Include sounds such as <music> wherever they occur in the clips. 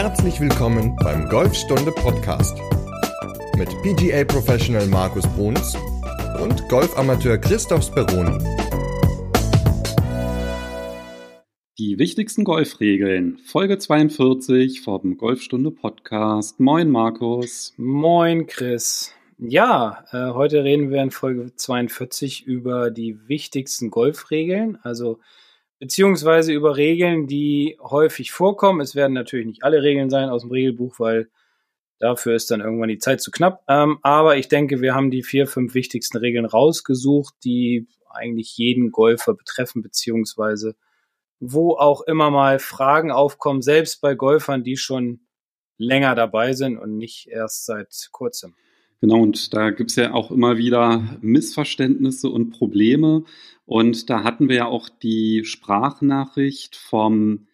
Herzlich willkommen beim Golfstunde Podcast mit PGA Professional Markus Bruns und Golfamateur Christoph Speroni. Die wichtigsten Golfregeln, Folge 42 vom Golfstunde Podcast. Moin Markus. Moin Chris. Ja, äh, heute reden wir in Folge 42 über die wichtigsten Golfregeln, also beziehungsweise über Regeln, die häufig vorkommen. Es werden natürlich nicht alle Regeln sein aus dem Regelbuch, weil dafür ist dann irgendwann die Zeit zu knapp. Ähm, aber ich denke, wir haben die vier, fünf wichtigsten Regeln rausgesucht, die eigentlich jeden Golfer betreffen, beziehungsweise wo auch immer mal Fragen aufkommen, selbst bei Golfern, die schon länger dabei sind und nicht erst seit kurzem. Genau, und da gibt's ja auch immer wieder Missverständnisse und Probleme. Und da hatten wir ja auch die Sprachnachricht vom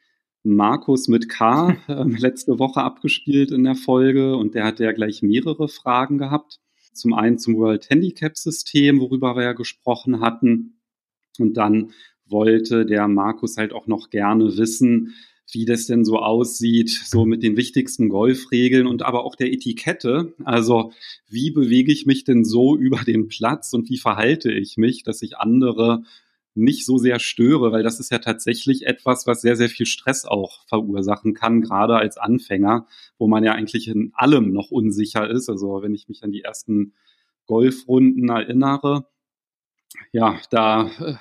Markus mit K <laughs> äh, letzte Woche abgespielt in der Folge. Und der hatte ja gleich mehrere Fragen gehabt. Zum einen zum World Handicap System, worüber wir ja gesprochen hatten. Und dann wollte der Markus halt auch noch gerne wissen, wie das denn so aussieht, so mit den wichtigsten Golfregeln und aber auch der Etikette. Also wie bewege ich mich denn so <laughs> über den Platz und wie verhalte ich mich, dass ich andere nicht so sehr störe, weil das ist ja tatsächlich etwas, was sehr, sehr viel Stress auch verursachen kann, gerade als Anfänger, wo man ja eigentlich in allem noch unsicher ist. Also wenn ich mich an die ersten Golfrunden erinnere, ja, da äh,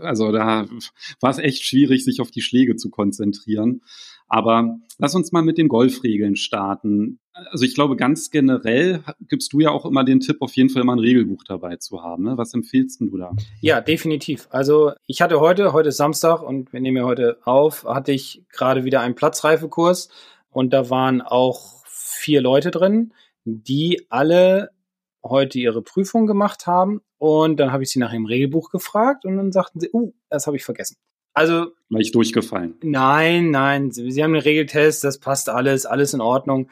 also da war es echt schwierig, sich auf die Schläge zu konzentrieren. Aber lass uns mal mit den Golfregeln starten. Also ich glaube, ganz generell gibst du ja auch immer den Tipp, auf jeden Fall mal ein Regelbuch dabei zu haben. Ne? Was empfiehlst du da? Ja, definitiv. Also ich hatte heute, heute ist Samstag und wir nehmen ja heute auf, hatte ich gerade wieder einen Platzreifekurs und da waren auch vier Leute drin, die alle heute ihre Prüfung gemacht haben und dann habe ich sie nach dem Regelbuch gefragt und dann sagten sie, uh, das habe ich vergessen. Also. Gleich durchgefallen. Nein, nein. Sie, sie haben einen Regeltest, das passt alles, alles in Ordnung.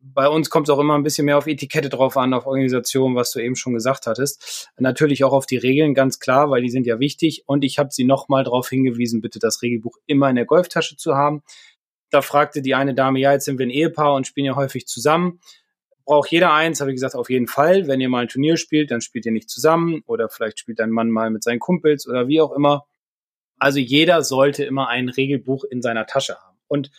Bei uns kommt es auch immer ein bisschen mehr auf Etikette drauf an, auf Organisation, was du eben schon gesagt hattest. Natürlich auch auf die Regeln, ganz klar, weil die sind ja wichtig. Und ich habe sie nochmal darauf hingewiesen, bitte das Regelbuch immer in der Golftasche zu haben. Da fragte die eine Dame, ja, jetzt sind wir ein Ehepaar und spielen ja häufig zusammen braucht jeder eins, habe ich gesagt, auf jeden Fall. Wenn ihr mal ein Turnier spielt, dann spielt ihr nicht zusammen oder vielleicht spielt dein Mann mal mit seinen Kumpels oder wie auch immer. Also jeder sollte immer ein Regelbuch in seiner Tasche haben. Und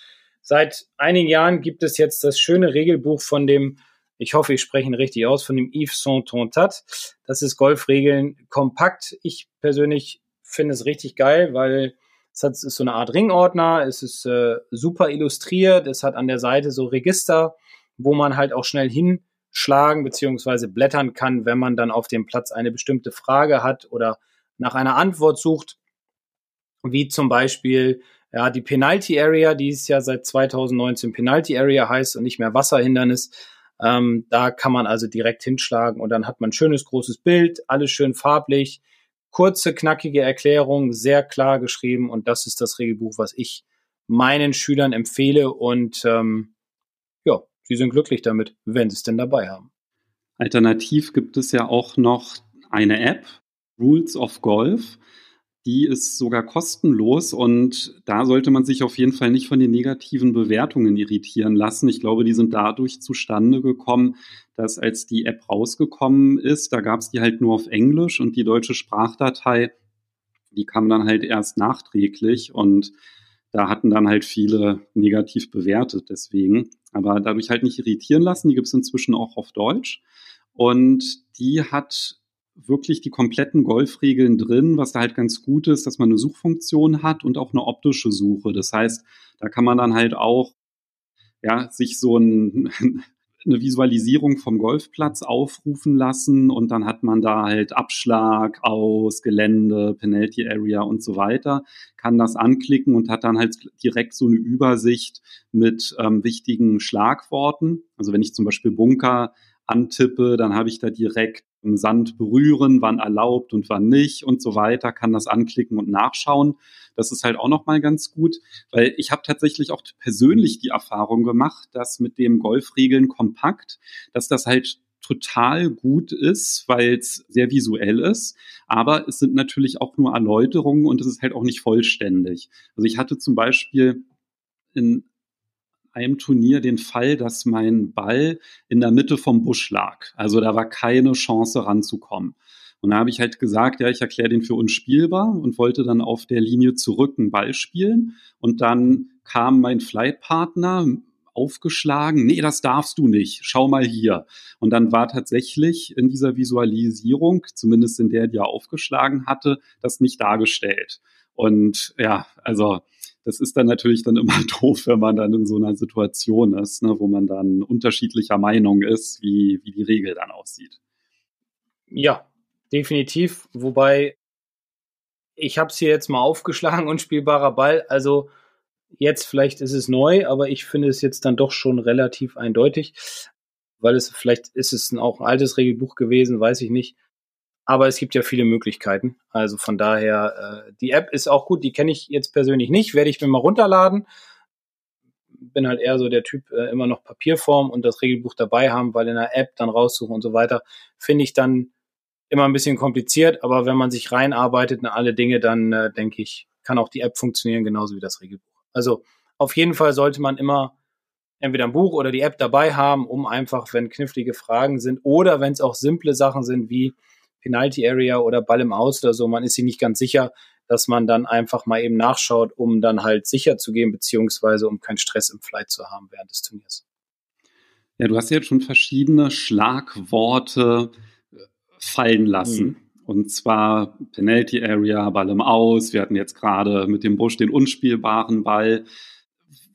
seit einigen Jahren gibt es jetzt das schöne Regelbuch von dem, ich hoffe, ich spreche ihn richtig aus, von dem Yves Saint-Tontat. Das ist Golfregeln kompakt. Ich persönlich finde es richtig geil, weil es, hat, es ist so eine Art Ringordner, es ist äh, super illustriert, es hat an der Seite so Register wo man halt auch schnell hinschlagen beziehungsweise blättern kann, wenn man dann auf dem Platz eine bestimmte Frage hat oder nach einer Antwort sucht, wie zum Beispiel ja, die Penalty Area, die ist ja seit 2019 Penalty Area heißt und nicht mehr Wasserhindernis. Ähm, da kann man also direkt hinschlagen und dann hat man ein schönes großes Bild, alles schön farblich, kurze, knackige Erklärung, sehr klar geschrieben und das ist das Regelbuch, was ich meinen Schülern empfehle und ähm, sie sind glücklich damit, wenn sie es denn dabei haben. Alternativ gibt es ja auch noch eine App, Rules of Golf. Die ist sogar kostenlos und da sollte man sich auf jeden Fall nicht von den negativen Bewertungen irritieren lassen. Ich glaube, die sind dadurch zustande gekommen, dass als die App rausgekommen ist, da gab es die halt nur auf Englisch und die deutsche Sprachdatei, die kam dann halt erst nachträglich und da hatten dann halt viele negativ bewertet deswegen. Aber dadurch halt nicht irritieren lassen. Die gibt es inzwischen auch auf Deutsch. Und die hat wirklich die kompletten Golfregeln drin, was da halt ganz gut ist, dass man eine Suchfunktion hat und auch eine optische Suche. Das heißt, da kann man dann halt auch ja, sich so ein, eine Visualisierung vom Golfplatz aufrufen lassen und dann hat man da halt Abschlag aus, Gelände, Penalty Area und so weiter, kann das anklicken und hat dann halt direkt so eine Übersicht mit ähm, wichtigen Schlagworten. Also wenn ich zum Beispiel Bunker antippe, dann habe ich da direkt Sand berühren, wann erlaubt und wann nicht und so weiter, kann das anklicken und nachschauen. Das ist halt auch nochmal ganz gut, weil ich habe tatsächlich auch persönlich die Erfahrung gemacht, dass mit dem Golfregeln kompakt, dass das halt total gut ist, weil es sehr visuell ist, aber es sind natürlich auch nur Erläuterungen und es ist halt auch nicht vollständig. Also ich hatte zum Beispiel in einem Turnier den Fall, dass mein Ball in der Mitte vom Busch lag. Also da war keine Chance ranzukommen. Und da habe ich halt gesagt, ja, ich erkläre den für unspielbar und wollte dann auf der Linie zurück einen Ball spielen. Und dann kam mein Flightpartner aufgeschlagen, nee, das darfst du nicht, schau mal hier. Und dann war tatsächlich in dieser Visualisierung, zumindest in der, die er aufgeschlagen hatte, das nicht dargestellt. Und ja, also das ist dann natürlich dann immer <laughs> doof, wenn man dann in so einer Situation ist, ne, wo man dann unterschiedlicher Meinung ist, wie, wie die Regel dann aussieht. Ja, definitiv. Wobei ich habe es hier jetzt mal aufgeschlagen, unspielbarer Ball. Also jetzt vielleicht ist es neu, aber ich finde es jetzt dann doch schon relativ eindeutig, weil es vielleicht ist es auch ein altes Regelbuch gewesen, weiß ich nicht. Aber es gibt ja viele Möglichkeiten. Also von daher, äh, die App ist auch gut, die kenne ich jetzt persönlich nicht, werde ich mir mal runterladen. Bin halt eher so der Typ, äh, immer noch Papierform und das Regelbuch dabei haben, weil in der App dann raussuchen und so weiter, finde ich dann immer ein bisschen kompliziert. Aber wenn man sich reinarbeitet in alle Dinge, dann äh, denke ich, kann auch die App funktionieren, genauso wie das Regelbuch. Also auf jeden Fall sollte man immer entweder ein Buch oder die App dabei haben, um einfach, wenn knifflige Fragen sind oder wenn es auch simple Sachen sind wie Penalty Area oder Ball im Aus oder so, man ist sich nicht ganz sicher, dass man dann einfach mal eben nachschaut, um dann halt sicher zu gehen, beziehungsweise um keinen Stress im Flight zu haben während des Turniers. Ja, du hast jetzt schon verschiedene Schlagworte äh, fallen lassen. Mhm. Und zwar Penalty Area, Ball im Aus. Wir hatten jetzt gerade mit dem Busch den unspielbaren Ball.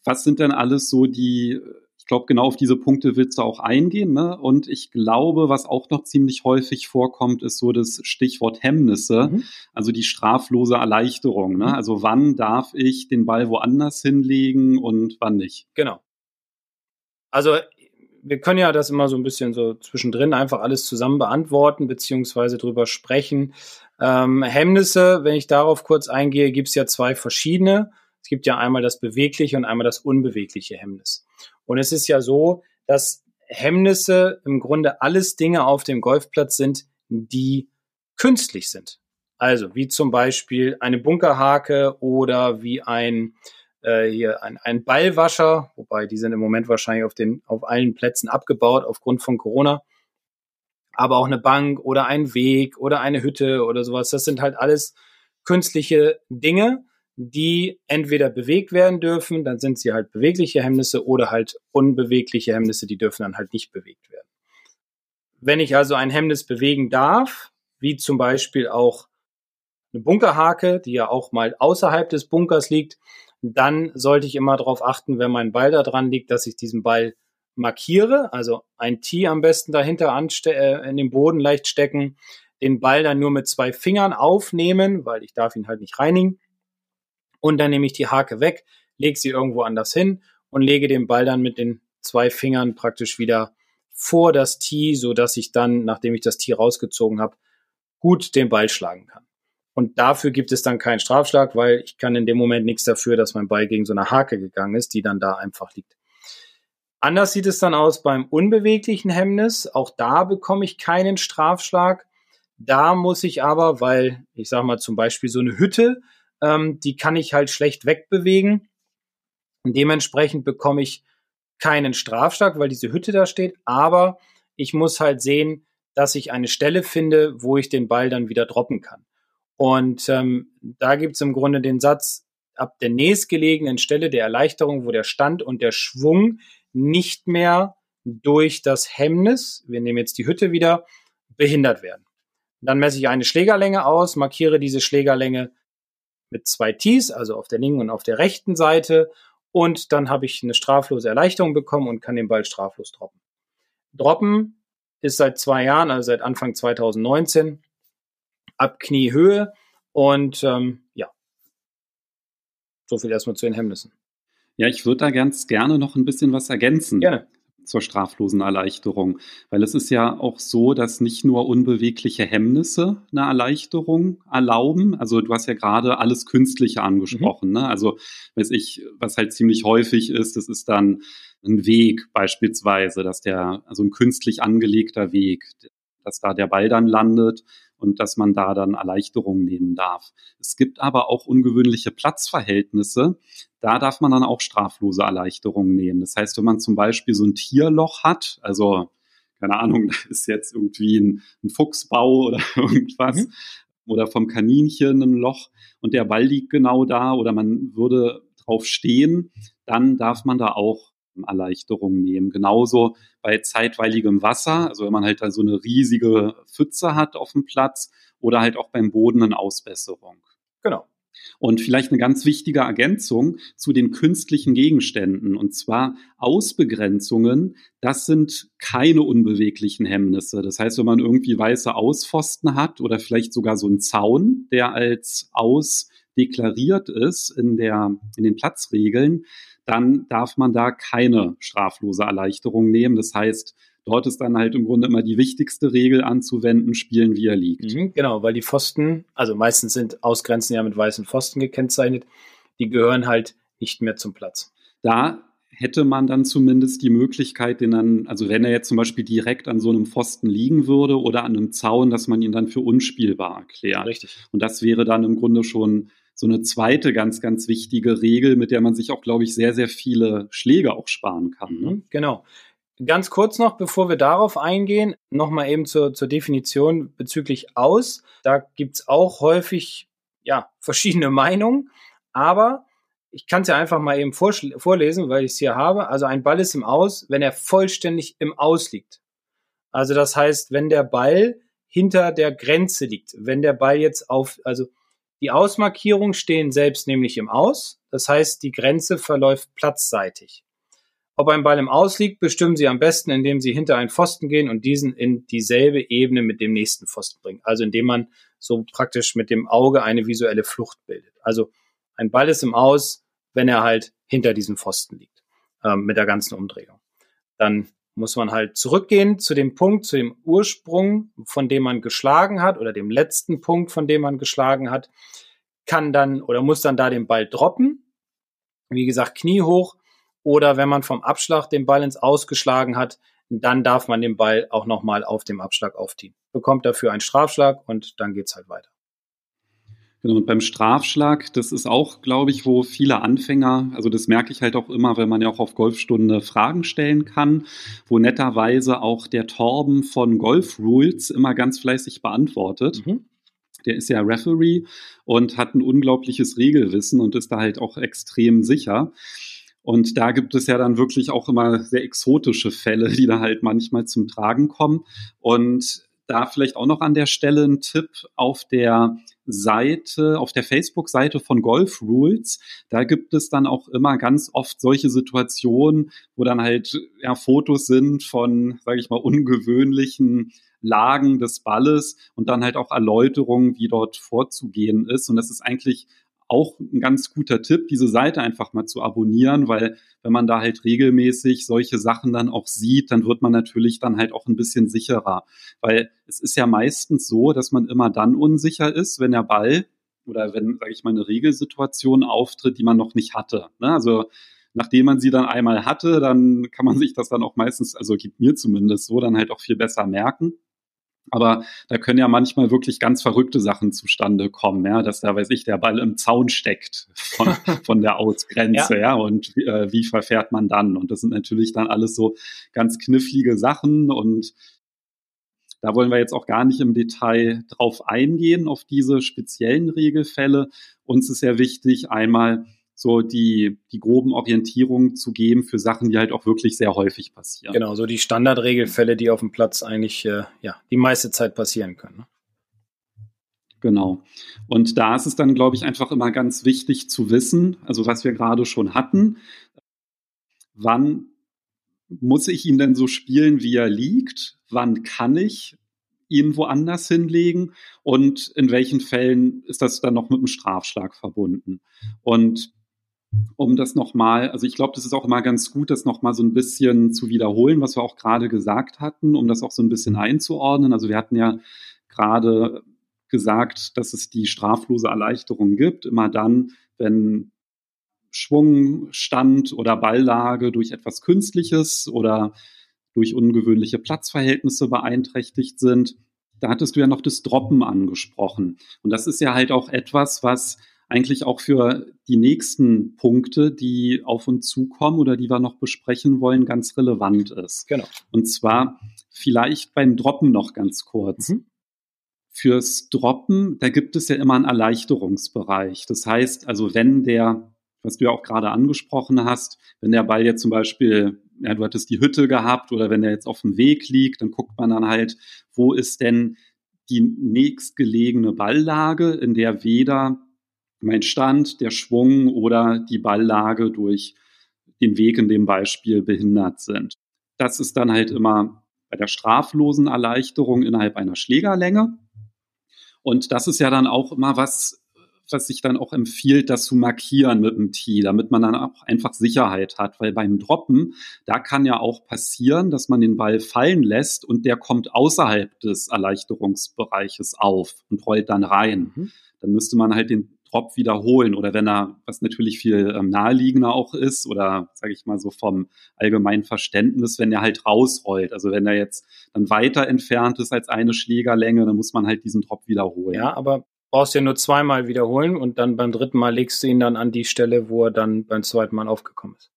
Was sind denn alles so die glaube, genau auf diese Punkte willst du auch eingehen. Ne? Und ich glaube, was auch noch ziemlich häufig vorkommt, ist so das Stichwort Hemmnisse, mhm. also die straflose Erleichterung. Ne? Mhm. Also wann darf ich den Ball woanders hinlegen und wann nicht? Genau. Also wir können ja das immer so ein bisschen so zwischendrin einfach alles zusammen beantworten, beziehungsweise drüber sprechen. Ähm, Hemmnisse, wenn ich darauf kurz eingehe, gibt es ja zwei verschiedene. Es gibt ja einmal das bewegliche und einmal das unbewegliche Hemmnis. Und es ist ja so, dass Hemmnisse im Grunde alles Dinge auf dem Golfplatz sind, die künstlich sind. Also wie zum Beispiel eine Bunkerhake oder wie ein äh, hier ein, ein Ballwascher, wobei die sind im Moment wahrscheinlich auf den auf allen Plätzen abgebaut aufgrund von Corona. Aber auch eine Bank oder ein Weg oder eine Hütte oder sowas, das sind halt alles künstliche Dinge, die entweder bewegt werden dürfen, dann sind sie halt bewegliche Hemmnisse oder halt unbewegliche Hemmnisse, die dürfen dann halt nicht bewegt werden. Wenn ich also ein Hemmnis bewegen darf, wie zum Beispiel auch eine Bunkerhake, die ja auch mal außerhalb des Bunkers liegt, dann sollte ich immer darauf achten, wenn mein Ball da dran liegt, dass ich diesen Ball markiere, also ein Tee am besten dahinter anste äh, in den Boden leicht stecken, den Ball dann nur mit zwei Fingern aufnehmen, weil ich darf ihn halt nicht reinigen und dann nehme ich die Hake weg, lege sie irgendwo anders hin und lege den Ball dann mit den zwei Fingern praktisch wieder vor das Tee, so dass ich dann, nachdem ich das Tee rausgezogen habe, gut den Ball schlagen kann. Und dafür gibt es dann keinen Strafschlag, weil ich kann in dem Moment nichts dafür, dass mein Ball gegen so eine Hake gegangen ist, die dann da einfach liegt. Anders sieht es dann aus beim unbeweglichen Hemmnis. Auch da bekomme ich keinen Strafschlag. Da muss ich aber, weil ich sage mal zum Beispiel so eine Hütte, ähm, die kann ich halt schlecht wegbewegen. Und dementsprechend bekomme ich keinen Strafschlag, weil diese Hütte da steht. Aber ich muss halt sehen, dass ich eine Stelle finde, wo ich den Ball dann wieder droppen kann. Und ähm, da gibt's im Grunde den Satz, ab der nächstgelegenen Stelle der Erleichterung, wo der Stand und der Schwung nicht mehr durch das Hemmnis, wir nehmen jetzt die Hütte wieder, behindert werden. Dann messe ich eine Schlägerlänge aus, markiere diese Schlägerlänge mit zwei Tees, also auf der linken und auf der rechten Seite. Und dann habe ich eine straflose Erleichterung bekommen und kann den Ball straflos droppen. Droppen ist seit zwei Jahren, also seit Anfang 2019, ab Kniehöhe. Und ähm, ja, so viel erstmal zu den Hemmnissen. Ja, ich würde da ganz gerne noch ein bisschen was ergänzen. Gerne zur straflosen Erleichterung. Weil es ist ja auch so, dass nicht nur unbewegliche Hemmnisse eine Erleichterung erlauben. Also du hast ja gerade alles Künstliche angesprochen. Mhm. Ne? Also weiß ich, was halt ziemlich häufig ist, das ist dann ein Weg beispielsweise, dass der, also ein künstlich angelegter Weg, dass da der Ball dann landet und dass man da dann Erleichterungen nehmen darf. Es gibt aber auch ungewöhnliche Platzverhältnisse, da darf man dann auch straflose Erleichterungen nehmen. Das heißt, wenn man zum Beispiel so ein Tierloch hat, also keine Ahnung, <laughs> da ist jetzt irgendwie ein, ein Fuchsbau oder <laughs> irgendwas, mhm. oder vom Kaninchen ein Loch und der Ball liegt genau da oder man würde drauf stehen, dann darf man da auch Erleichterungen nehmen. Genauso bei zeitweiligem Wasser, also wenn man halt da so eine riesige Pfütze hat auf dem Platz oder halt auch beim Boden eine Ausbesserung. Genau. Und vielleicht eine ganz wichtige Ergänzung zu den künstlichen Gegenständen, und zwar Ausbegrenzungen, das sind keine unbeweglichen Hemmnisse. Das heißt, wenn man irgendwie weiße Auspfosten hat oder vielleicht sogar so einen Zaun, der als Aus deklariert ist in, der, in den Platzregeln, dann darf man da keine straflose Erleichterung nehmen. Das heißt, dort ist dann halt im Grunde immer die wichtigste Regel anzuwenden, spielen wie er liegt. Mhm, genau, weil die Pfosten, also meistens sind Ausgrenzen ja mit weißen Pfosten gekennzeichnet, die gehören halt nicht mehr zum Platz. Da hätte man dann zumindest die Möglichkeit, den dann, also wenn er jetzt zum Beispiel direkt an so einem Pfosten liegen würde oder an einem Zaun, dass man ihn dann für unspielbar erklärt. Richtig. Und das wäre dann im Grunde schon so eine zweite ganz, ganz wichtige Regel, mit der man sich auch, glaube ich, sehr, sehr viele Schläge auch sparen kann. Ne? Mhm, genau. Ganz kurz noch, bevor wir darauf eingehen, nochmal eben zur, zur Definition bezüglich aus. Da gibt's auch häufig ja, <laughs> verschiedene Meinungen, aber ich kann es ja einfach mal eben vorlesen, weil ich es hier habe. Also ein Ball ist im Aus, wenn er vollständig im Aus liegt. Also das heißt, wenn der Ball hinter der Grenze liegt, wenn der Ball jetzt auf, also die Ausmarkierungen stehen selbst nämlich im Aus. Das heißt, die Grenze verläuft platzseitig. Ob ein Ball im Aus liegt, bestimmen Sie am besten, indem Sie hinter einen Pfosten gehen und diesen in dieselbe Ebene mit dem nächsten Pfosten bringen. Also indem man so praktisch mit dem Auge eine visuelle Flucht bildet. Also ein Ball ist im Aus, wenn er halt hinter diesem Pfosten liegt, ähm, mit der ganzen Umdrehung. Dann muss man halt zurückgehen zu dem Punkt, zu dem Ursprung, von dem man geschlagen hat oder dem letzten Punkt, von dem man geschlagen hat, kann dann oder muss dann da den Ball droppen. Wie gesagt, Knie hoch. Oder wenn man vom Abschlag den Ball ins Ausgeschlagen hat, dann darf man den Ball auch nochmal auf dem Abschlag aufziehen. Bekommt dafür einen Strafschlag und dann geht's halt weiter. Genau, und beim Strafschlag, das ist auch, glaube ich, wo viele Anfänger, also das merke ich halt auch immer, wenn man ja auch auf Golfstunde Fragen stellen kann, wo netterweise auch der Torben von Golf Rules immer ganz fleißig beantwortet. Mhm. Der ist ja Referee und hat ein unglaubliches Regelwissen und ist da halt auch extrem sicher. Und da gibt es ja dann wirklich auch immer sehr exotische Fälle, die da halt manchmal zum Tragen kommen. Und da vielleicht auch noch an der Stelle ein Tipp auf der Seite, auf der Facebook-Seite von Golf Rules. Da gibt es dann auch immer ganz oft solche Situationen, wo dann halt ja, Fotos sind von, sage ich mal, ungewöhnlichen Lagen des Balles und dann halt auch Erläuterungen, wie dort vorzugehen ist. Und das ist eigentlich auch ein ganz guter Tipp, diese Seite einfach mal zu abonnieren, weil wenn man da halt regelmäßig solche Sachen dann auch sieht, dann wird man natürlich dann halt auch ein bisschen sicherer. Weil es ist ja meistens so, dass man immer dann unsicher ist, wenn der Ball oder wenn, sage ich mal, eine Regelsituation auftritt, die man noch nicht hatte. Ne? Also nachdem man sie dann einmal hatte, dann kann man sich das dann auch meistens, also gibt mir zumindest so, dann halt auch viel besser merken. Aber da können ja manchmal wirklich ganz verrückte Sachen zustande kommen, ja, dass da, weiß ich, der Ball im Zaun steckt von, <laughs> von der Ausgrenze, ja. ja, und äh, wie verfährt man dann? Und das sind natürlich dann alles so ganz knifflige Sachen und da wollen wir jetzt auch gar nicht im Detail drauf eingehen, auf diese speziellen Regelfälle. Uns ist ja wichtig, einmal so die, die groben Orientierungen zu geben für Sachen, die halt auch wirklich sehr häufig passieren. Genau, so die Standardregelfälle, die auf dem Platz eigentlich äh, ja, die meiste Zeit passieren können. Ne? Genau. Und da ist es dann, glaube ich, einfach immer ganz wichtig zu wissen, also was wir gerade schon hatten, wann muss ich ihn denn so spielen, wie er liegt? Wann kann ich ihn woanders hinlegen? Und in welchen Fällen ist das dann noch mit einem Strafschlag verbunden? Und um das nochmal, also ich glaube, das ist auch immer ganz gut, das nochmal so ein bisschen zu wiederholen, was wir auch gerade gesagt hatten, um das auch so ein bisschen einzuordnen. Also wir hatten ja gerade gesagt, dass es die straflose Erleichterung gibt, immer dann, wenn Schwung, Stand oder Balllage durch etwas Künstliches oder durch ungewöhnliche Platzverhältnisse beeinträchtigt sind. Da hattest du ja noch das Droppen angesprochen. Und das ist ja halt auch etwas, was eigentlich auch für die nächsten Punkte, die auf uns zukommen oder die wir noch besprechen wollen, ganz relevant ist. Genau. Und zwar vielleicht beim Droppen noch ganz kurz. Mhm. Fürs Droppen, da gibt es ja immer einen Erleichterungsbereich. Das heißt, also wenn der, was du ja auch gerade angesprochen hast, wenn der Ball jetzt zum Beispiel, ja, du hattest die Hütte gehabt oder wenn der jetzt auf dem Weg liegt, dann guckt man dann halt, wo ist denn die nächstgelegene Balllage, in der weder mein Stand, der Schwung oder die Balllage durch den Weg in dem Beispiel behindert sind. Das ist dann halt immer bei der straflosen Erleichterung innerhalb einer Schlägerlänge. Und das ist ja dann auch immer was, was sich dann auch empfiehlt, das zu markieren mit dem Tee, damit man dann auch einfach Sicherheit hat. Weil beim Droppen, da kann ja auch passieren, dass man den Ball fallen lässt und der kommt außerhalb des Erleichterungsbereiches auf und rollt dann rein. Mhm. Dann müsste man halt den Drop wiederholen oder wenn er, was natürlich viel ähm, naheliegender auch ist oder sage ich mal so vom allgemeinen Verständnis, wenn er halt rausrollt. Also wenn er jetzt dann weiter entfernt ist als eine Schlägerlänge, dann muss man halt diesen Drop wiederholen. Ja, aber brauchst ja nur zweimal wiederholen und dann beim dritten Mal legst du ihn dann an die Stelle, wo er dann beim zweiten Mal aufgekommen ist.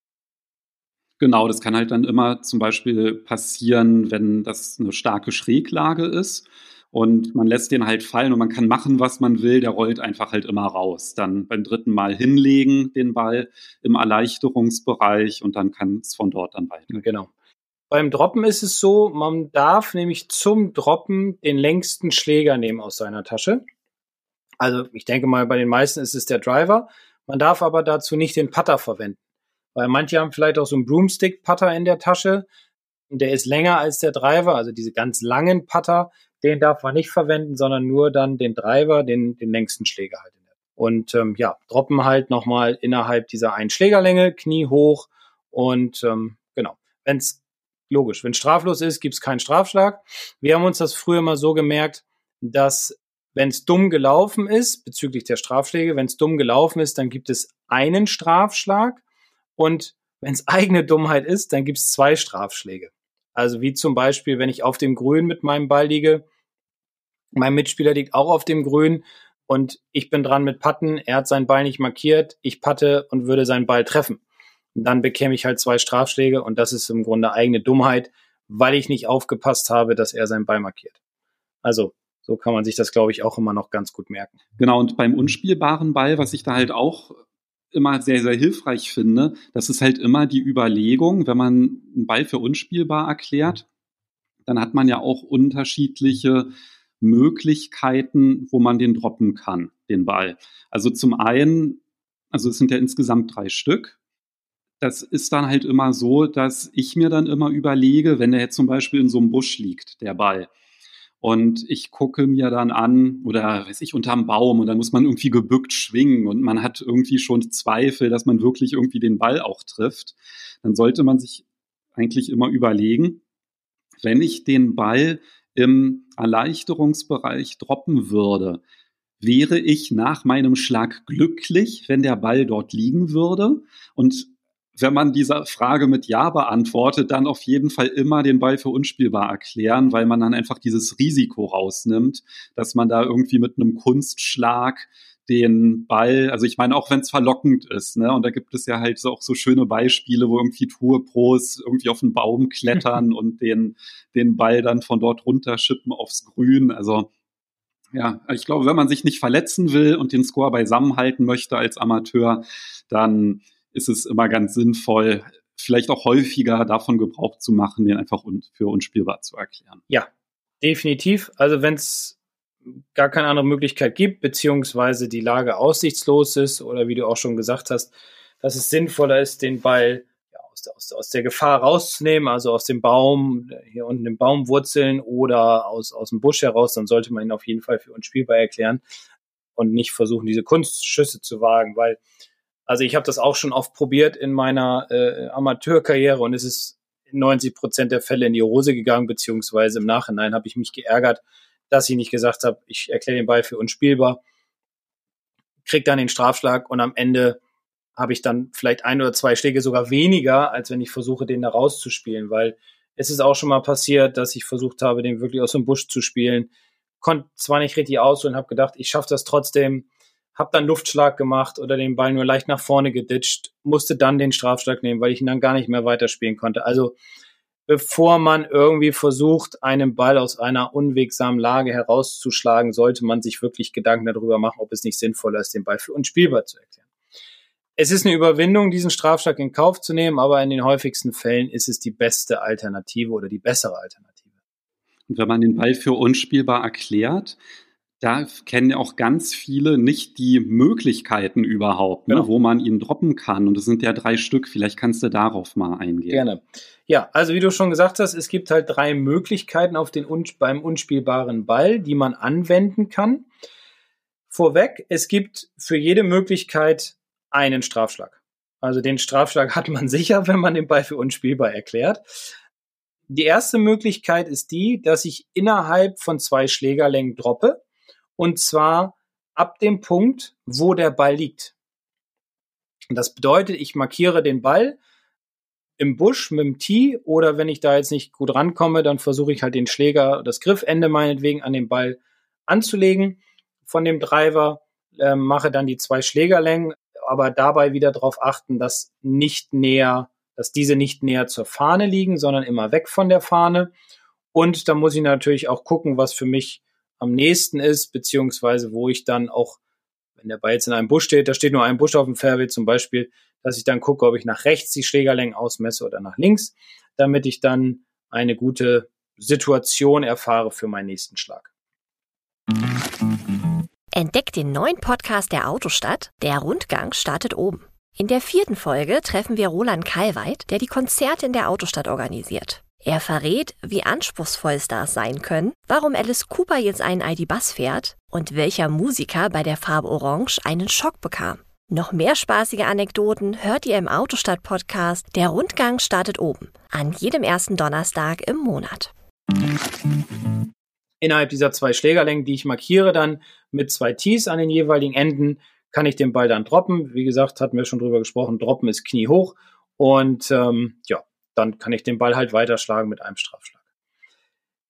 Genau, das kann halt dann immer zum Beispiel passieren, wenn das eine starke Schräglage ist und man lässt den halt fallen und man kann machen, was man will, der rollt einfach halt immer raus. Dann beim dritten Mal hinlegen den Ball im Erleichterungsbereich und dann kann es von dort dann weiter. Genau. Beim Droppen ist es so, man darf nämlich zum Droppen den längsten Schläger nehmen aus seiner Tasche. Also ich denke mal, bei den meisten ist es der Driver. Man darf aber dazu nicht den Putter verwenden. Weil manche haben vielleicht auch so einen Broomstick-Putter in der Tasche. Und der ist länger als der Driver, also diese ganz langen Putter, den darf man nicht verwenden, sondern nur dann den Driver, den, den längsten Schläger halt. Und ähm, ja, droppen halt nochmal innerhalb dieser einen Schlägerlänge, Knie hoch und ähm, genau. Wenn es logisch, wenn straflos ist, gibt es keinen Strafschlag. Wir haben uns das früher mal so gemerkt, dass wenn es dumm gelaufen ist, bezüglich der Strafschläge, wenn es dumm gelaufen ist, dann gibt es einen Strafschlag und wenn es <laughs> eigene Dummheit ist, dann gibt es zwei Strafschläge. Also wie zum Beispiel, wenn ich auf dem Grün mit meinem Ball liege, mein Mitspieler liegt auch auf dem Grün und ich bin dran mit Patten, er hat seinen Ball nicht markiert, ich patte und würde seinen Ball treffen. Und dann bekäme ich halt zwei Strafschläge und das ist im Grunde eigene Dummheit, weil ich nicht aufgepasst habe, dass er seinen Ball markiert. Also so kann man sich das, glaube ich, auch immer noch ganz gut merken. Genau, und beim unspielbaren Ball, was ich da halt auch immer sehr, sehr hilfreich finde, das ist halt immer die Überlegung, wenn man einen Ball für unspielbar erklärt, dann hat man ja auch unterschiedliche Möglichkeiten, wo man den droppen kann, den Ball. Also zum einen, also es sind ja insgesamt drei Stück. Das ist dann halt immer so, dass ich mir dann immer überlege, wenn der jetzt zum Beispiel in so einem Busch liegt, der Ball, und ich gucke mir dann an, oder weiß ich, unterm Baum und dann muss man irgendwie gebückt schwingen und man hat irgendwie schon Zweifel, dass man wirklich irgendwie den Ball auch trifft. Dann sollte man sich eigentlich immer überlegen, wenn ich den Ball im Erleichterungsbereich droppen würde, wäre ich nach meinem Schlag glücklich, wenn der Ball dort liegen würde? Und wenn man diese Frage mit Ja beantwortet, dann auf jeden Fall immer den Ball für unspielbar erklären, weil man dann einfach dieses Risiko rausnimmt, dass man da irgendwie mit einem Kunstschlag den Ball, also ich meine, auch wenn es verlockend ist, ne, und da gibt es ja halt so auch so schöne Beispiele, wo irgendwie Tourpros irgendwie auf den Baum klettern <laughs> und den, den Ball dann von dort runterschippen aufs Grün. Also ja, ich glaube, wenn man sich nicht verletzen will und den Score beisammenhalten möchte als Amateur, dann ist es immer ganz sinnvoll, vielleicht auch häufiger davon Gebrauch zu machen, den einfach für unspielbar zu erklären. Ja, definitiv. Also wenn es gar keine andere Möglichkeit gibt, beziehungsweise die Lage aussichtslos ist oder wie du auch schon gesagt hast, dass es sinnvoller ist, den Ball ja, aus, der, aus, aus der Gefahr rauszunehmen, also aus dem Baum, hier unten im Baumwurzeln oder aus, aus dem Busch heraus, dann sollte man ihn auf jeden Fall für unspielbar erklären und nicht versuchen, diese Kunstschüsse zu wagen, weil also ich habe das auch schon oft probiert in meiner äh, Amateurkarriere und es ist in 90 Prozent der Fälle in die Hose gegangen, beziehungsweise im Nachhinein habe ich mich geärgert, dass ich nicht gesagt habe, ich erkläre den Ball für unspielbar, krieg dann den Strafschlag und am Ende habe ich dann vielleicht ein oder zwei Schläge sogar weniger, als wenn ich versuche, den da rauszuspielen, weil es ist auch schon mal passiert, dass ich versucht habe, den wirklich aus dem Busch zu spielen, konnte zwar nicht richtig aus und habe gedacht, ich schaffe das trotzdem, habe dann Luftschlag gemacht oder den Ball nur leicht nach vorne geditscht, musste dann den Strafschlag nehmen, weil ich ihn dann gar nicht mehr weiterspielen konnte. Also bevor man irgendwie versucht, einen Ball aus einer unwegsamen Lage herauszuschlagen, sollte man sich wirklich Gedanken darüber machen, ob es nicht sinnvoller ist, den Ball für unspielbar zu erklären. Es ist eine Überwindung, diesen Strafschlag in Kauf zu nehmen, aber in den häufigsten Fällen ist es die beste Alternative oder die bessere Alternative. Und wenn man den Ball für unspielbar erklärt, da kennen ja auch ganz viele nicht die Möglichkeiten überhaupt, ne, genau. wo man ihn droppen kann. Und es sind ja drei Stück. Vielleicht kannst du darauf mal eingehen. Gerne. Ja, also wie du schon gesagt hast, es gibt halt drei Möglichkeiten auf den beim unspielbaren Ball, die man anwenden kann. Vorweg, es gibt für jede Möglichkeit einen Strafschlag. Also den Strafschlag hat man <laughs> sicher, wenn man den Ball für unspielbar erklärt. Die erste Möglichkeit ist die, dass ich innerhalb von zwei Schlägerlängen droppe. Und zwar ab dem Punkt, wo der Ball liegt. Das bedeutet, ich markiere den Ball im Busch mit dem Tee oder wenn ich da jetzt nicht gut rankomme, dann versuche ich halt den Schläger, das Griffende meinetwegen an den Ball anzulegen von dem Driver, äh, mache dann die zwei Schlägerlängen, aber dabei wieder darauf achten, dass nicht näher, dass diese nicht näher zur Fahne liegen, sondern immer weg von der Fahne. Und da muss ich natürlich auch gucken, was für mich am nächsten ist, beziehungsweise wo ich dann auch, wenn der Ball jetzt in einem Busch steht, da steht nur ein Busch auf dem Fairway zum Beispiel, dass ich dann gucke, ob ich nach rechts die Schlägerlängen ausmesse oder nach links, damit ich dann eine gute Situation erfahre für meinen nächsten Schlag. Entdeckt den neuen Podcast der Autostadt. Der Rundgang startet oben. In der vierten Folge treffen wir Roland Kalweit, der die Konzerte in der Autostadt organisiert. Er verrät, wie anspruchsvoll Stars sein können, warum Alice Cooper jetzt einen ID-Bus fährt und welcher Musiker bei der Farbe Orange einen Schock bekam. Noch mehr spaßige Anekdoten hört ihr im Autostadt-Podcast Der Rundgang startet oben, an jedem ersten Donnerstag im Monat. Innerhalb dieser zwei Schlägerlängen, die ich markiere, dann mit zwei Tees an den jeweiligen Enden, kann ich den Ball dann droppen. Wie gesagt, hatten wir schon drüber gesprochen, droppen ist kniehoch. Und ähm, ja, dann kann ich den Ball halt weiterschlagen mit einem Strafschlag.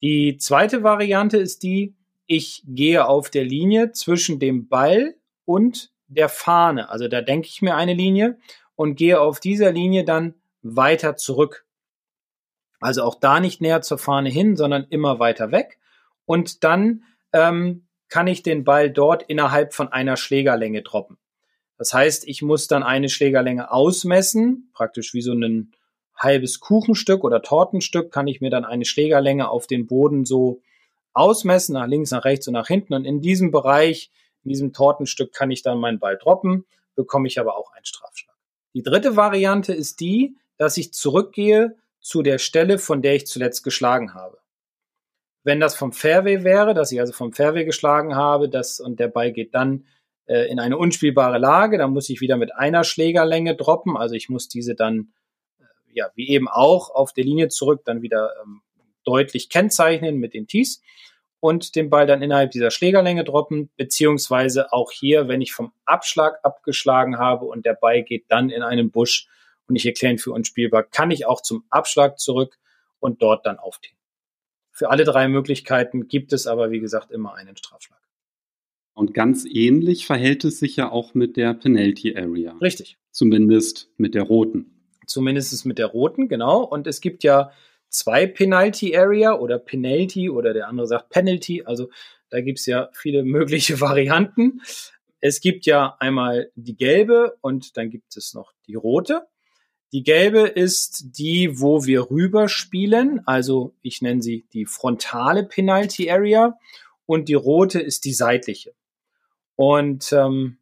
Die zweite Variante ist die, ich gehe auf der Linie zwischen dem Ball und der Fahne. Also da denke ich mir eine Linie und gehe auf dieser Linie dann weiter zurück. Also auch da nicht näher zur Fahne hin, sondern immer weiter weg. Und dann ähm, kann ich den Ball dort innerhalb von einer Schlägerlänge droppen. Das heißt, ich muss dann eine Schlägerlänge ausmessen, praktisch wie so ein halbes Kuchenstück oder Tortenstück kann ich mir dann eine Schlägerlänge auf den Boden so ausmessen, nach links, nach rechts und nach hinten. Und in diesem Bereich, in diesem Tortenstück kann ich dann meinen Ball droppen, bekomme ich aber auch einen Strafschlag. Die dritte Variante ist die, dass ich zurückgehe zu der Stelle, von der ich zuletzt geschlagen habe. Wenn das vom Fairway wäre, dass ich also vom Fairway geschlagen habe, das und der Ball geht dann äh, in eine unspielbare Lage, dann muss ich wieder mit einer Schlägerlänge droppen. Also ich muss diese dann ja, wie eben auch auf der Linie zurück dann wieder ähm, deutlich kennzeichnen mit den Tees und den Ball dann innerhalb dieser Schlägerlänge droppen, beziehungsweise auch hier, wenn ich vom Abschlag abgeschlagen habe und der Ball geht dann in einen Busch und ich erkläre ihn für unspielbar, kann ich auch zum Abschlag zurück und dort dann aufziehen. Für alle drei Möglichkeiten gibt es aber, wie gesagt, immer einen Strafschlag. Und ganz ähnlich verhält es sich ja auch mit der Penalty Area. Richtig. Zumindest mit der roten zumindest mit der roten, genau. Und es gibt ja zwei Penalty Area oder Penalty oder der andere sagt Penalty. Also da gibt es ja viele <laughs> mögliche Varianten. Es gibt ja einmal die gelbe und dann gibt es noch die rote. Die gelbe ist die, wo wir rüberspielen. Also ich nenne sie die frontale Penalty Area. Und die rote ist die seitliche. Und ähm,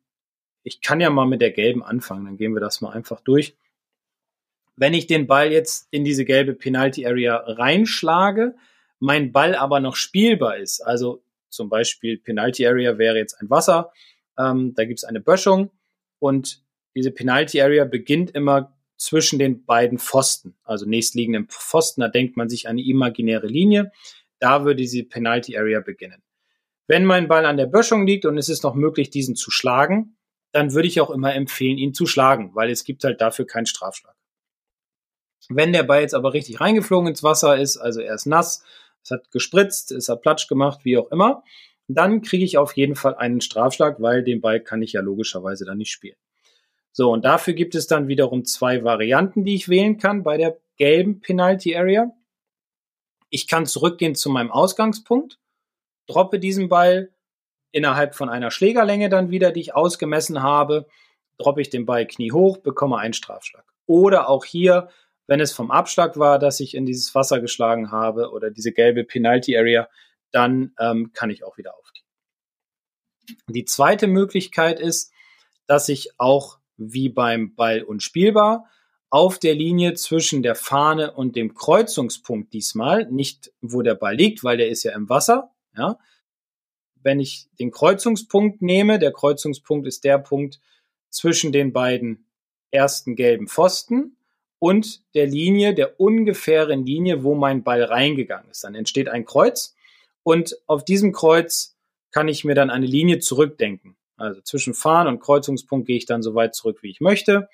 ich kann ja mal mit der gelben anfangen. Dann gehen wir das mal einfach durch. Wenn ich den Ball jetzt in diese gelbe Penalty Area reinschlage, mein Ball aber noch spielbar ist, also zum Beispiel Penalty Area wäre jetzt ein Wasser, ähm, da gibt es eine Böschung und diese Penalty Area beginnt immer zwischen den beiden Pfosten, also nächstliegenden Pfosten, da denkt man sich eine imaginäre Linie, da würde diese Penalty Area beginnen. Wenn mein Ball an der Böschung liegt und es ist noch möglich, diesen zu schlagen, dann würde ich auch immer empfehlen, ihn zu schlagen, weil es gibt halt dafür keinen Strafschlag. Wenn der Ball jetzt aber richtig reingeflogen ins Wasser ist, also er ist nass, es hat gespritzt, es hat Platsch gemacht, wie auch immer, dann kriege ich auf jeden Fall einen Strafschlag, weil den Ball kann ich ja logischerweise dann nicht spielen. So, und dafür gibt es dann wiederum zwei Varianten, die ich wählen kann bei der gelben Penalty Area. Ich kann zurückgehen zu meinem Ausgangspunkt, droppe diesen Ball innerhalb von einer Schlägerlänge dann wieder, die ich ausgemessen habe, droppe ich den Ball knie hoch, bekomme einen Strafschlag. Oder auch hier, wenn es vom Abschlag war, dass ich in dieses Wasser geschlagen habe oder diese gelbe Penalty Area, dann ähm, kann ich auch wieder auf die. Die zweite Möglichkeit ist, dass ich auch wie beim Ball unspielbar auf der Linie zwischen der Fahne und dem Kreuzungspunkt diesmal, nicht wo der Ball liegt, weil der ist ja im Wasser, ja. Wenn ich den Kreuzungspunkt nehme, der Kreuzungspunkt ist der Punkt zwischen den beiden ersten gelben Pfosten und der Linie, der ungefähren Linie, wo mein Ball reingegangen ist. Dann entsteht ein Kreuz und auf diesem Kreuz kann ich mir dann eine Linie zurückdenken. Also zwischen Fahren und Kreuzungspunkt gehe ich dann so weit zurück, wie ich möchte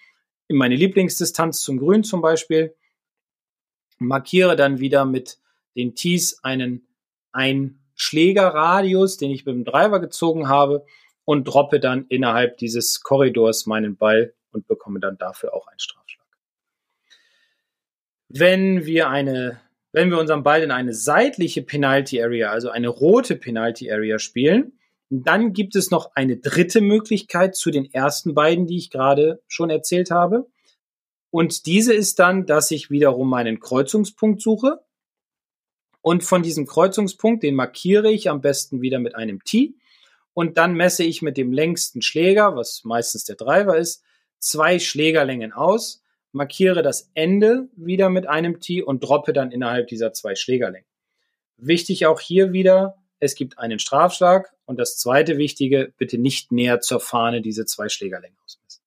in meine Lieblingsdistanz zum Grün zum Beispiel, markiere dann wieder mit den Tees einen Einschlägerradius, den ich mit dem Driver gezogen habe und droppe dann innerhalb dieses Korridors meinen Ball und bekomme dann dafür auch einen Strafschlag. Wenn wir eine, wenn wir unseren Ball in eine seitliche Penalty Area, also eine rote Penalty Area spielen, dann gibt es noch eine dritte Möglichkeit zu den ersten beiden, die ich gerade schon erzählt habe. Und diese ist dann, dass ich wiederum meinen Kreuzungspunkt suche. Und von diesem Kreuzungspunkt, den markiere ich am besten wieder mit einem T. Und dann messe ich mit dem längsten Schläger, was meistens der Driver ist, zwei Schlägerlängen aus, markiere das Ende wieder mit einem T und droppe dann innerhalb dieser zwei Schlägerlängen. Wichtig auch hier wieder, es gibt einen Strafschlag und das zweite Wichtige, bitte nicht näher zur Fahne diese zwei Schlägerlängen ausmessen.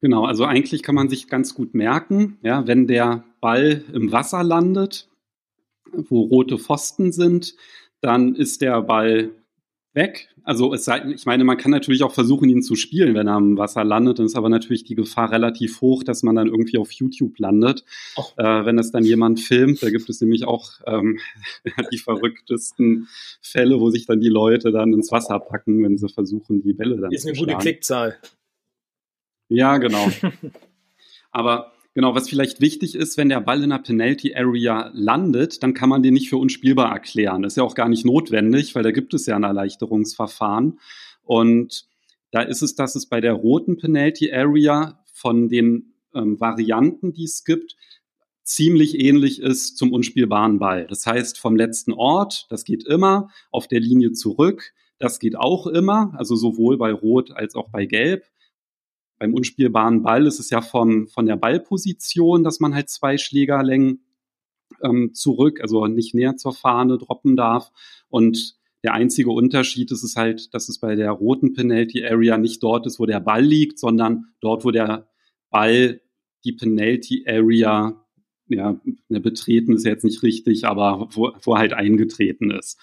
Genau, also eigentlich kann man sich ganz gut merken, ja, wenn der Ball im Wasser landet, wo rote Pfosten sind, dann ist der Ball weg. Also es sei, ich meine, man kann natürlich auch versuchen, ihn zu spielen, wenn er im Wasser landet. Dann ist aber natürlich die Gefahr relativ hoch, dass man dann irgendwie auf YouTube landet. Äh, wenn das dann jemand filmt, da gibt es nämlich auch ähm, <laughs> die verrücktesten Fälle, wo sich dann die Leute dann ins Wasser packen, wenn sie versuchen, die Bälle dann ist zu Ist eine gute Klickzahl. Ja, genau. <laughs> aber Genau, was vielleicht wichtig ist, wenn der Ball in der Penalty Area landet, dann kann man den nicht für unspielbar erklären. Das ist ja auch gar nicht notwendig, weil da gibt es ja ein Erleichterungsverfahren. Und da ist es, dass es bei der roten Penalty Area von den ähm, Varianten, die es gibt, ziemlich ähnlich ist zum unspielbaren Ball. Das heißt, vom letzten Ort, das geht immer, auf der Linie zurück, das geht auch immer, also sowohl bei Rot als auch bei Gelb beim unspielbaren Ball ist es ja von, von der Ballposition, dass man halt zwei Schlägerlängen ähm, zurück, also nicht näher zur Fahne droppen darf. Und der einzige Unterschied ist es halt, dass es bei der roten Penalty Area nicht dort ist, wo der Ball liegt, sondern dort, wo der Ball die Penalty Area ja, ne, betreten ist jetzt nicht richtig, aber wo, wo halt eingetreten ist.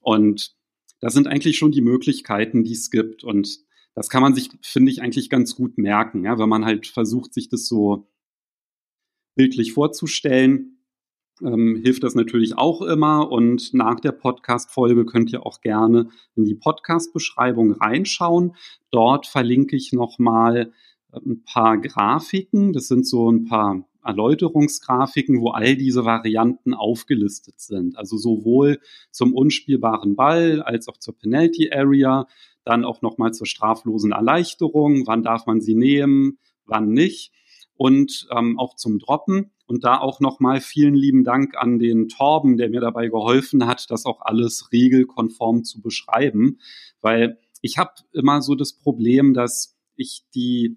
Und das sind eigentlich schon die Möglichkeiten, die es gibt. Und das kann man sich, finde ich, eigentlich ganz gut merken, ja, wenn man halt versucht, sich das so bildlich vorzustellen. Ähm, hilft das natürlich auch immer. Und nach der Podcast-Folge könnt ihr auch gerne in die Podcast-Beschreibung reinschauen. Dort verlinke ich nochmal äh, ein paar Grafiken. Das sind so ein paar Erläuterungsgrafiken, wo all diese Varianten aufgelistet sind. Also sowohl zum unspielbaren Ball als auch zur Penalty Area, dann auch nochmal zur straflosen Erleichterung, wann darf man sie nehmen, wann nicht und ähm, auch zum Droppen. Und da auch nochmal vielen lieben Dank an den Torben, der mir dabei geholfen hat, das auch alles regelkonform zu beschreiben, weil ich habe immer so das Problem, dass ich die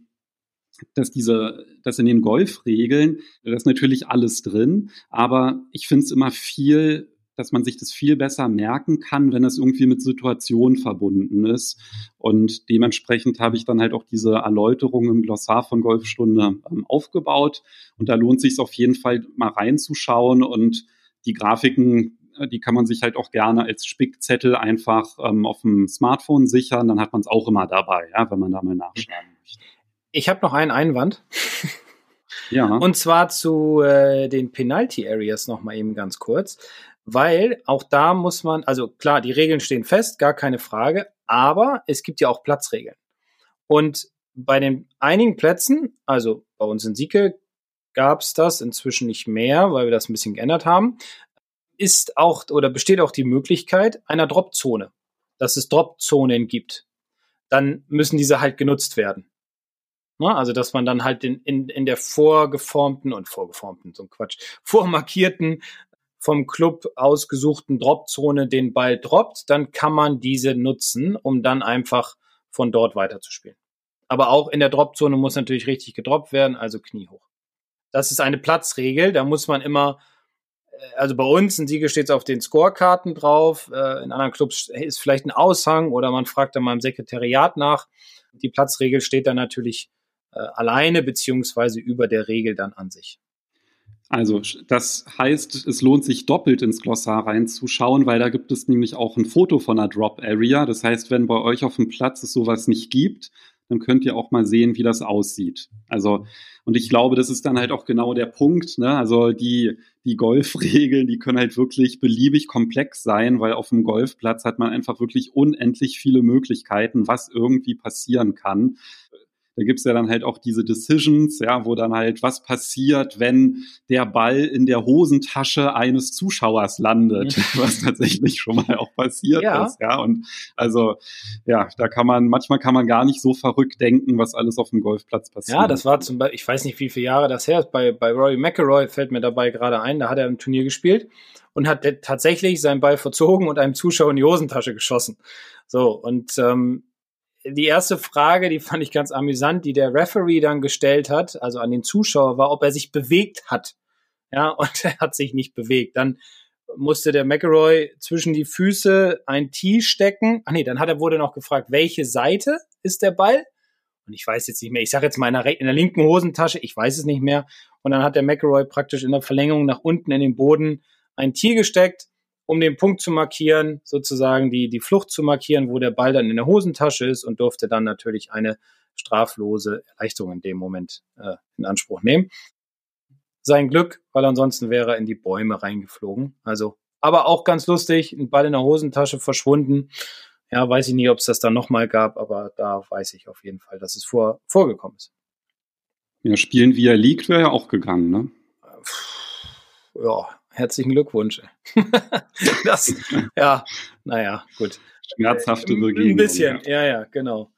dass diese, dass in den Golfregeln, da ist natürlich alles drin, aber ich finde es immer viel dass man sich das viel besser merken kann, wenn es irgendwie mit Situationen verbunden ist. Und dementsprechend habe ich dann halt auch diese Erläuterung im Glossar von Golfstunde ähm, aufgebaut. Und da lohnt sich es auf jeden Fall mal reinzuschauen und die Grafiken äh, die kann man sich halt auch gerne als Spickzettel einfach ähm, auf dem Smartphone sichern. Dann hat man es auch immer dabei, ja, wenn man da mal nachschauen möchte. Ich habe noch einen Einwand. <laughs> ja. Und zwar zu äh, den Penalty Areas noch mal eben ganz kurz weil auch da muss man, also klar, die Regeln stehen fest, gar keine Frage, aber es gibt ja auch Platzregeln. Und bei den einigen Plätzen, also bei uns in Sieke gab es das inzwischen nicht mehr, weil wir das ein bisschen geändert haben, ist auch oder besteht auch die Möglichkeit einer Dropzone, dass es Dropzonen gibt. Dann müssen diese halt genutzt werden. Na, also, dass man dann halt in, in, in der vorgeformten und vorgeformten, so ein Quatsch, vormarkierten, vom Club ausgesuchten Dropzone den Ball droppt, dann kann man diese nutzen, um dann einfach von dort weiterzuspielen. Aber auch in der Dropzone muss natürlich richtig gedroppt werden, also Knie hoch. Das ist eine Platzregel, da muss man immer, äh, also bei uns in Siege steht es auf den Scorekarten drauf, äh, in anderen Clubs ist vielleicht ein Aushang oder man fragt dann mal im Sekretariat nach. Die Platzregel steht dann natürlich äh, alleine beziehungsweise über der Regel dann an sich. Also das heißt, es lohnt sich doppelt ins Glossar reinzuschauen, weil da gibt es nämlich auch ein Foto von einer Drop Area. Das heißt, wenn bei euch auf dem Platz es sowas nicht gibt, dann könnt ihr auch mal sehen, wie das aussieht. Also, und ich glaube, das ist dann halt auch genau der Punkt. Ne? Also die, die Golfregeln, die können halt wirklich beliebig komplex sein, weil auf dem Golfplatz hat man einfach wirklich unendlich viele Möglichkeiten, was irgendwie passieren kann. Da gibt's ja dann halt auch diese Decisions, ja, wo dann halt was passiert, wenn der Ball in der Hosentasche eines Zuschauers landet, was tatsächlich schon mal auch passiert ja. ist, ja. Und also, ja, da kann man, manchmal kann man gar nicht so verrückt denken, was alles auf dem Golfplatz passiert. Ja, das war zum Beispiel, ich weiß nicht, wie viele Jahre das her ist, bei, bei Rory McElroy fällt mir dabei gerade ein, da hat er im Turnier gespielt und hat tatsächlich seinen Ball verzogen und einem Zuschauer in die Hosentasche geschossen. So, und ähm, die erste Frage, die fand ich ganz amüsant, die der Referee dann gestellt hat, also an den Zuschauer, war, ob er sich bewegt hat. Ja, <laughs> und er hat sich nicht bewegt. Dann musste der McElroy zwischen die Füße ein Tee stecken. Ach nee, dann hat er wurde noch gefragt, welche Seite ist der Ball? Und ich weiß jetzt nicht mehr. Ich sage jetzt mal in der, in der linken Hosentasche, ich weiß es nicht mehr. Und dann hat der McElroy praktisch in der Verlängerung nach unten in den Boden ein Tee gesteckt um den Punkt zu markieren, sozusagen die, die Flucht zu markieren, wo der Ball dann in der Hosentasche ist und durfte dann natürlich eine straflose Erleichterung in dem Moment äh, in Anspruch nehmen. Sein Glück, weil ansonsten wäre er in die Bäume reingeflogen. Also, aber auch ganz lustig, ein Ball in der Hosentasche verschwunden. Ja, weiß ich nicht, ob es das dann nochmal gab, aber da weiß ich auf jeden Fall, dass es vor, vorgekommen ist. Ja, spielen wie er liegt wäre ja auch gegangen, ne? Ja, herzlichen Glückwunsch. <laughs> das, ja, naja, gut. Schmerzhafte Begegnung. Ein bisschen, ja, ja, genau.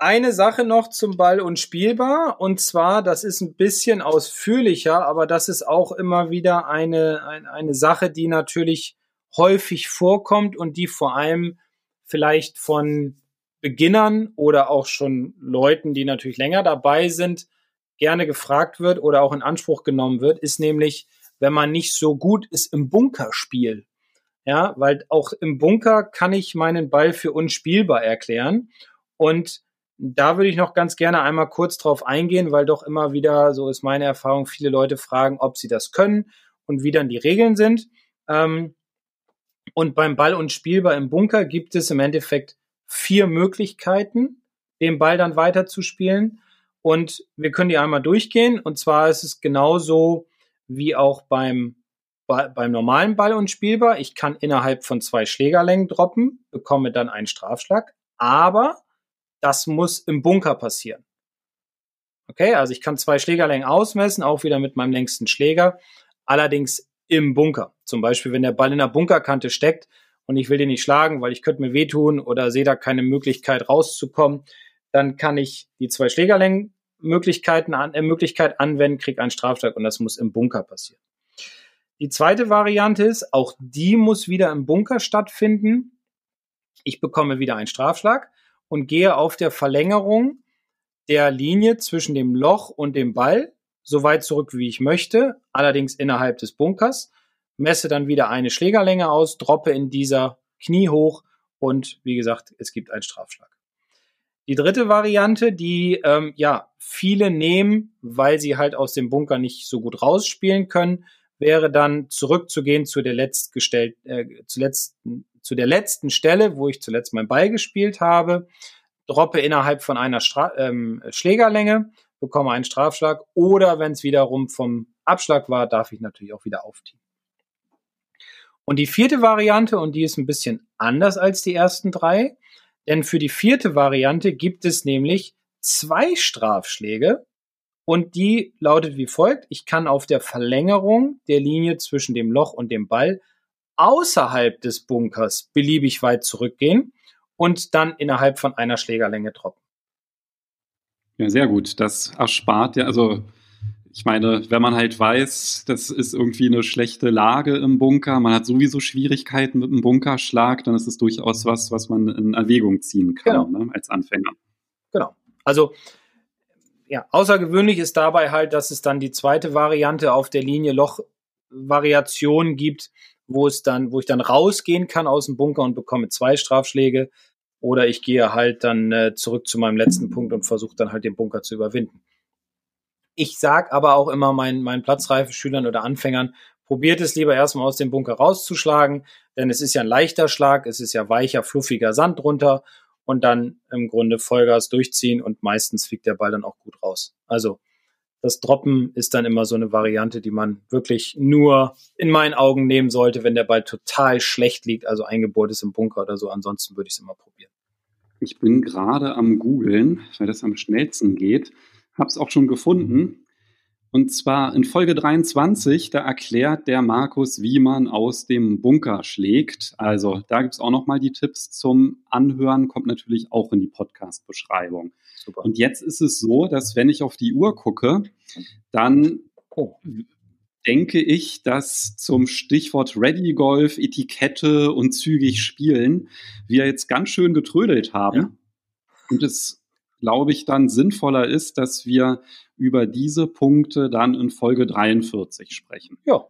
Eine Sache noch zum Ball und spielbar, und zwar, das ist ein bisschen ausführlicher, aber das ist auch immer wieder eine, eine, eine Sache, die natürlich häufig vorkommt und die vor allem vielleicht von Beginnern oder auch schon Leuten, die natürlich länger dabei sind, gerne gefragt wird oder auch in Anspruch genommen wird, ist nämlich wenn man nicht so gut ist im Bunkerspiel. Ja, weil auch im Bunker kann ich meinen Ball für unspielbar erklären. Und da würde ich noch ganz gerne einmal kurz drauf eingehen, weil doch immer wieder, so ist meine Erfahrung, viele Leute fragen, ob sie das können und wie dann die Regeln sind. Ähm, und beim Ball unspielbar im Bunker gibt es im Endeffekt vier Möglichkeiten, den Ball dann weiterzuspielen. Und wir können die einmal durchgehen. Und zwar ist es genauso wie auch beim, beim normalen Ball unspielbar. Ich kann innerhalb von zwei Schlägerlängen droppen, bekomme dann einen Strafschlag, aber das muss im Bunker passieren. Okay, also ich kann zwei Schlägerlängen ausmessen, auch wieder mit meinem längsten Schläger, allerdings im Bunker. Zum Beispiel, wenn der Ball in der Bunkerkante steckt und ich will den nicht schlagen, weil ich könnte mir wehtun oder sehe da keine Möglichkeit rauszukommen, dann kann ich die zwei Schlägerlängen Möglichkeiten an, äh, Möglichkeit anwenden, krieg einen Strafschlag und das muss im Bunker passieren. Die zweite Variante ist, auch die muss wieder im Bunker stattfinden. Ich bekomme wieder einen Strafschlag und gehe auf der Verlängerung der Linie zwischen dem Loch und dem Ball so weit zurück, wie ich möchte, allerdings innerhalb des Bunkers, messe dann wieder eine Schlägerlänge aus, droppe in dieser Knie hoch und wie gesagt, es gibt einen Strafschlag. Die dritte Variante, die ähm, ja viele nehmen, weil sie halt aus dem Bunker nicht so gut rausspielen können, wäre dann zurückzugehen zu der letztgestellt, äh, zuletzt, zu der letzten Stelle, wo ich zuletzt mein Ball gespielt habe, droppe innerhalb von einer Stra ähm, Schlägerlänge, bekomme einen Strafschlag oder wenn es wiederum vom Abschlag war, darf ich natürlich auch wieder aufziehen. Und die vierte Variante, und die ist ein bisschen anders als die ersten drei, denn für die vierte Variante gibt es nämlich zwei Strafschläge und die lautet wie folgt. Ich kann auf der Verlängerung der Linie zwischen dem Loch und dem Ball außerhalb des Bunkers beliebig weit zurückgehen und dann innerhalb von einer Schlägerlänge droppen. Ja, sehr gut. Das erspart ja, also ich meine, wenn man halt weiß, das ist irgendwie eine schlechte Lage im Bunker, man hat sowieso Schwierigkeiten mit dem Bunkerschlag, dann ist es durchaus was, was man in Erwägung ziehen kann genau. ne, als Anfänger. Genau. Also ja, außergewöhnlich ist dabei halt, dass es dann die zweite Variante auf der Linie Loch-Variation gibt, wo es dann, wo ich dann rausgehen kann aus dem Bunker und bekomme zwei Strafschläge. Oder ich gehe halt dann äh, zurück zu meinem letzten Punkt und versuche dann halt den Bunker zu überwinden. Ich sag aber auch immer meinen, meinen Platzreife-Schülern oder Anfängern, probiert es lieber erstmal aus dem Bunker rauszuschlagen, denn es ist ja ein leichter Schlag, es ist ja weicher, fluffiger Sand drunter und dann im Grunde Vollgas durchziehen und meistens fliegt der Ball dann auch gut raus. Also das Droppen ist dann immer so eine Variante, die man wirklich nur in meinen Augen nehmen sollte, wenn der Ball total schlecht liegt, also eingebohrt ist im Bunker oder so. Ansonsten würde ich es immer probieren. Ich bin gerade am Googeln, weil das am schnellsten geht. Habe es auch schon gefunden. Und zwar in Folge 23, da erklärt der Markus, wie man aus dem Bunker schlägt. Also da gibt es auch nochmal die Tipps zum Anhören, kommt natürlich auch in die Podcast-Beschreibung. Und jetzt ist es so, dass wenn ich auf die Uhr gucke, dann oh. denke ich, dass zum Stichwort Ready Golf, Etikette und zügig spielen wir jetzt ganz schön getrödelt haben. Ja. Und es, glaube ich, dann sinnvoller ist, dass wir über diese Punkte dann in Folge 43 sprechen. Ja,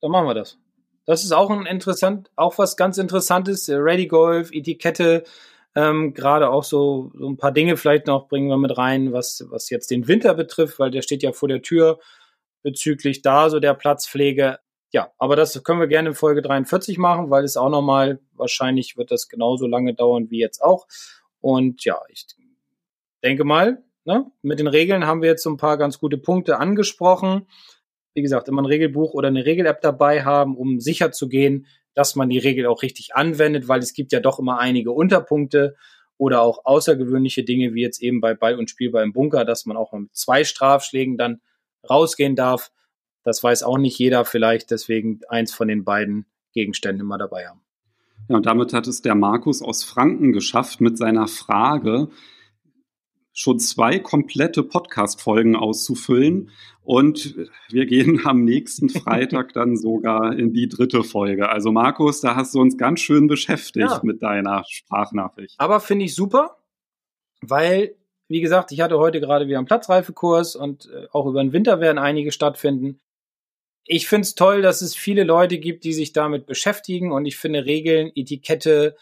dann machen wir das. Das ist auch ein interessant, auch was ganz Interessantes. Ready Golf, Etikette, ähm, gerade auch so, so ein paar Dinge vielleicht noch bringen wir mit rein, was, was jetzt den Winter betrifft, weil der steht ja vor der Tür bezüglich da so der Platzpflege. Ja, aber das können wir gerne in Folge 43 machen, weil es auch nochmal, wahrscheinlich wird das genauso lange dauern wie jetzt auch. Und ja, ich denke mal, Ne? Mit den Regeln haben wir jetzt so ein paar ganz gute Punkte angesprochen. Wie gesagt, immer ein Regelbuch oder eine Regel-App dabei haben, um sicher zu gehen, dass man die Regel auch richtig anwendet, weil es gibt ja doch immer einige Unterpunkte oder auch außergewöhnliche Dinge, wie jetzt eben bei Ball und Spielball im Bunker, dass man auch mit zwei Strafschlägen dann rausgehen darf. Das weiß auch nicht jeder vielleicht, deswegen eins von den beiden Gegenständen immer dabei haben. Ja, und damit hat es der Markus aus Franken geschafft mit seiner Frage, schon zwei komplette Podcast-Folgen auszufüllen. Und wir gehen <laughs> am nächsten Freitag dann sogar in die dritte Folge. Also Markus, da hast du uns ganz schön beschäftigt ja. mit deiner Sprachnachricht. Aber finde ich super, weil, wie gesagt, ich hatte heute gerade wieder einen Platzreifekurs und äh, auch über den Winter werden einige stattfinden. Ich finde es toll, dass es viele Leute gibt, die sich damit beschäftigen und ich finde Regeln, Etikette,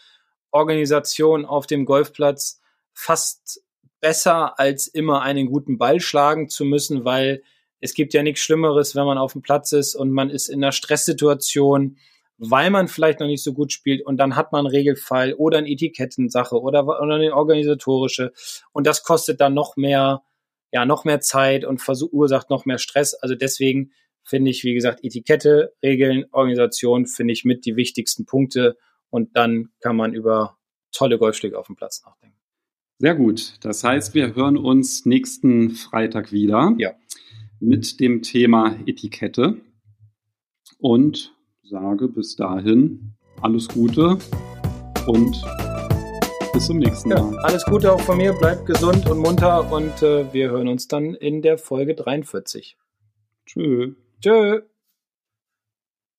Organisation auf dem Golfplatz fast besser, als immer einen guten Ball schlagen zu müssen, weil es gibt ja nichts Schlimmeres, wenn man auf dem Platz ist und man ist in einer Stresssituation, weil man vielleicht noch nicht so gut spielt und dann hat man einen Regelfall oder eine Etikettensache oder, oder eine organisatorische und das kostet dann noch mehr, ja, noch mehr Zeit und verursacht noch mehr Stress. Also deswegen finde ich, wie gesagt, Etikette, Regeln, Organisation finde ich mit die wichtigsten Punkte und dann kann man über tolle Golfschläge auf dem Platz nachdenken. Sehr gut. Das heißt, wir hören uns nächsten Freitag wieder ja. mit dem Thema Etikette und sage bis dahin alles Gute und bis zum nächsten Mal. Ja, alles Gute auch von mir. Bleibt gesund und munter und äh, wir hören uns dann in der Folge 43. Tschö. Tschö.